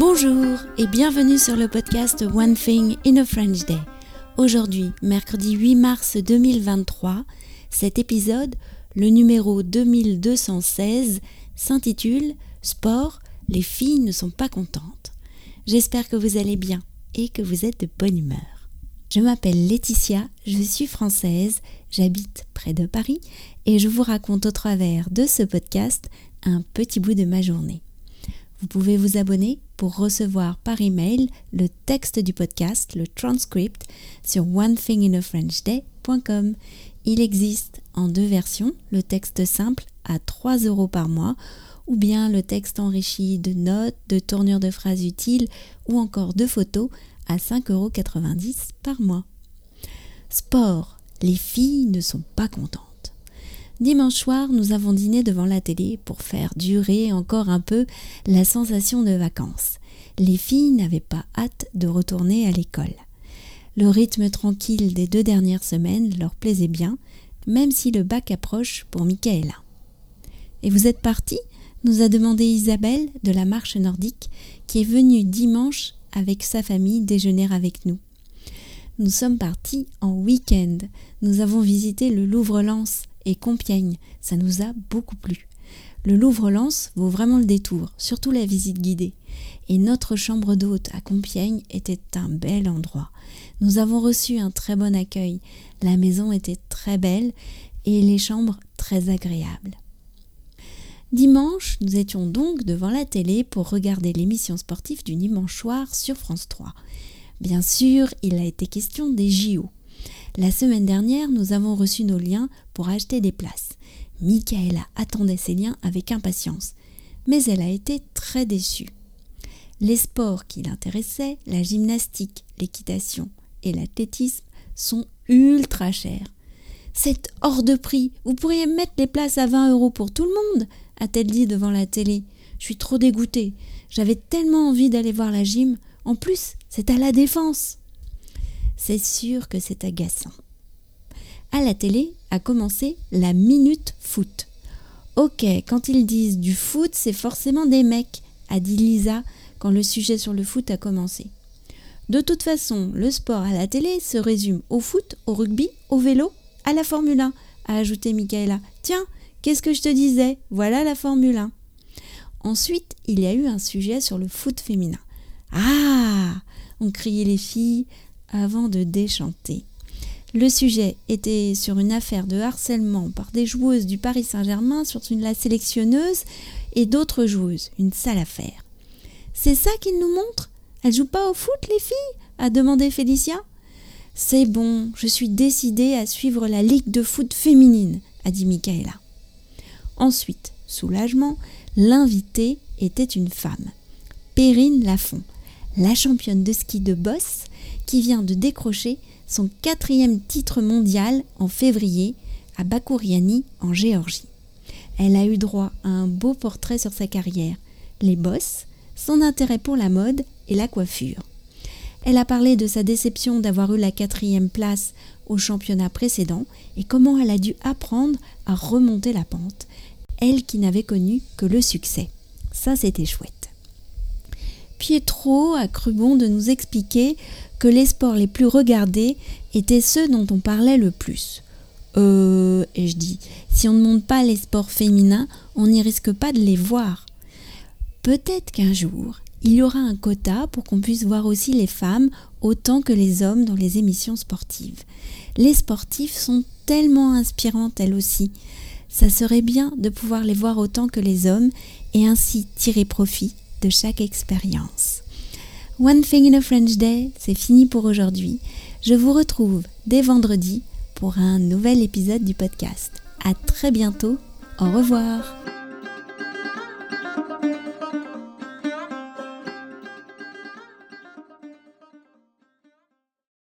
Bonjour et bienvenue sur le podcast One Thing in a French Day. Aujourd'hui, mercredi 8 mars 2023, cet épisode, le numéro 2216, s'intitule Sport, les filles ne sont pas contentes. J'espère que vous allez bien et que vous êtes de bonne humeur. Je m'appelle Laetitia, je suis française, j'habite près de Paris et je vous raconte au travers de ce podcast un petit bout de ma journée. Vous pouvez vous abonner pour recevoir par email le texte du podcast, le transcript, sur onethinginafrenchday.com. Il existe en deux versions, le texte simple à 3 euros par mois ou bien le texte enrichi de notes, de tournures de phrases utiles ou encore de photos à 5,90 euros par mois. Sport, les filles ne sont pas contentes. Dimanche soir, nous avons dîné devant la télé pour faire durer encore un peu la sensation de vacances. Les filles n'avaient pas hâte de retourner à l'école. Le rythme tranquille des deux dernières semaines leur plaisait bien, même si le bac approche pour Michaela. Et vous êtes parti nous a demandé Isabelle de la marche nordique, qui est venue dimanche avec sa famille déjeuner avec nous. Nous sommes partis en week-end. Nous avons visité le Louvre-Lens, et Compiègne. Ça nous a beaucoup plu. Le Louvre-Lens vaut vraiment le détour, surtout la visite guidée. Et notre chambre d'hôte à Compiègne était un bel endroit. Nous avons reçu un très bon accueil. La maison était très belle et les chambres très agréables. Dimanche, nous étions donc devant la télé pour regarder l'émission sportive du dimanche soir sur France 3. Bien sûr, il a été question des JO. La semaine dernière, nous avons reçu nos liens pour acheter des places. Michaela attendait ces liens avec impatience, mais elle a été très déçue. Les sports qui l'intéressaient, la gymnastique, l'équitation et l'athlétisme, sont ultra chers. C'est hors de prix. Vous pourriez mettre les places à 20 euros pour tout le monde, a-t-elle dit devant la télé. Je suis trop dégoûtée. J'avais tellement envie d'aller voir la gym. En plus, c'est à la défense c'est sûr que c'est agaçant. À la télé a commencé la minute foot. Ok, quand ils disent du foot, c'est forcément des mecs, a dit Lisa quand le sujet sur le foot a commencé. De toute façon, le sport à la télé se résume au foot, au rugby, au vélo, à la Formule 1, a ajouté Michaela. Tiens, qu'est-ce que je te disais? Voilà la Formule 1. Ensuite, il y a eu un sujet sur le foot féminin. Ah ont crié les filles, avant de déchanter. Le sujet était sur une affaire de harcèlement par des joueuses du Paris Saint-Germain sur une, la sélectionneuse et d'autres joueuses, une sale affaire. C'est ça qu'il nous montre Elles jouent pas au foot, les filles? A demandé Félicia. C'est bon, je suis décidée à suivre la ligue de foot féminine, a dit Michaela. Ensuite, soulagement, l'invitée était une femme, Perrine Lafont, la championne de ski de boss qui vient de décrocher son quatrième titre mondial en février à Bakouriani en Géorgie. Elle a eu droit à un beau portrait sur sa carrière, les bosses, son intérêt pour la mode et la coiffure. Elle a parlé de sa déception d'avoir eu la quatrième place au championnat précédent et comment elle a dû apprendre à remonter la pente, elle qui n'avait connu que le succès. Ça, c'était chouette. Pietro a cru bon de nous expliquer que les sports les plus regardés étaient ceux dont on parlait le plus. Euh, et je dis, si on ne monte pas les sports féminins, on n'y risque pas de les voir. Peut-être qu'un jour, il y aura un quota pour qu'on puisse voir aussi les femmes autant que les hommes dans les émissions sportives. Les sportifs sont tellement inspirantes elles aussi. Ça serait bien de pouvoir les voir autant que les hommes et ainsi tirer profit de chaque expérience. One Thing in a French Day, c'est fini pour aujourd'hui. Je vous retrouve dès vendredi pour un nouvel épisode du podcast. À très bientôt. Au revoir.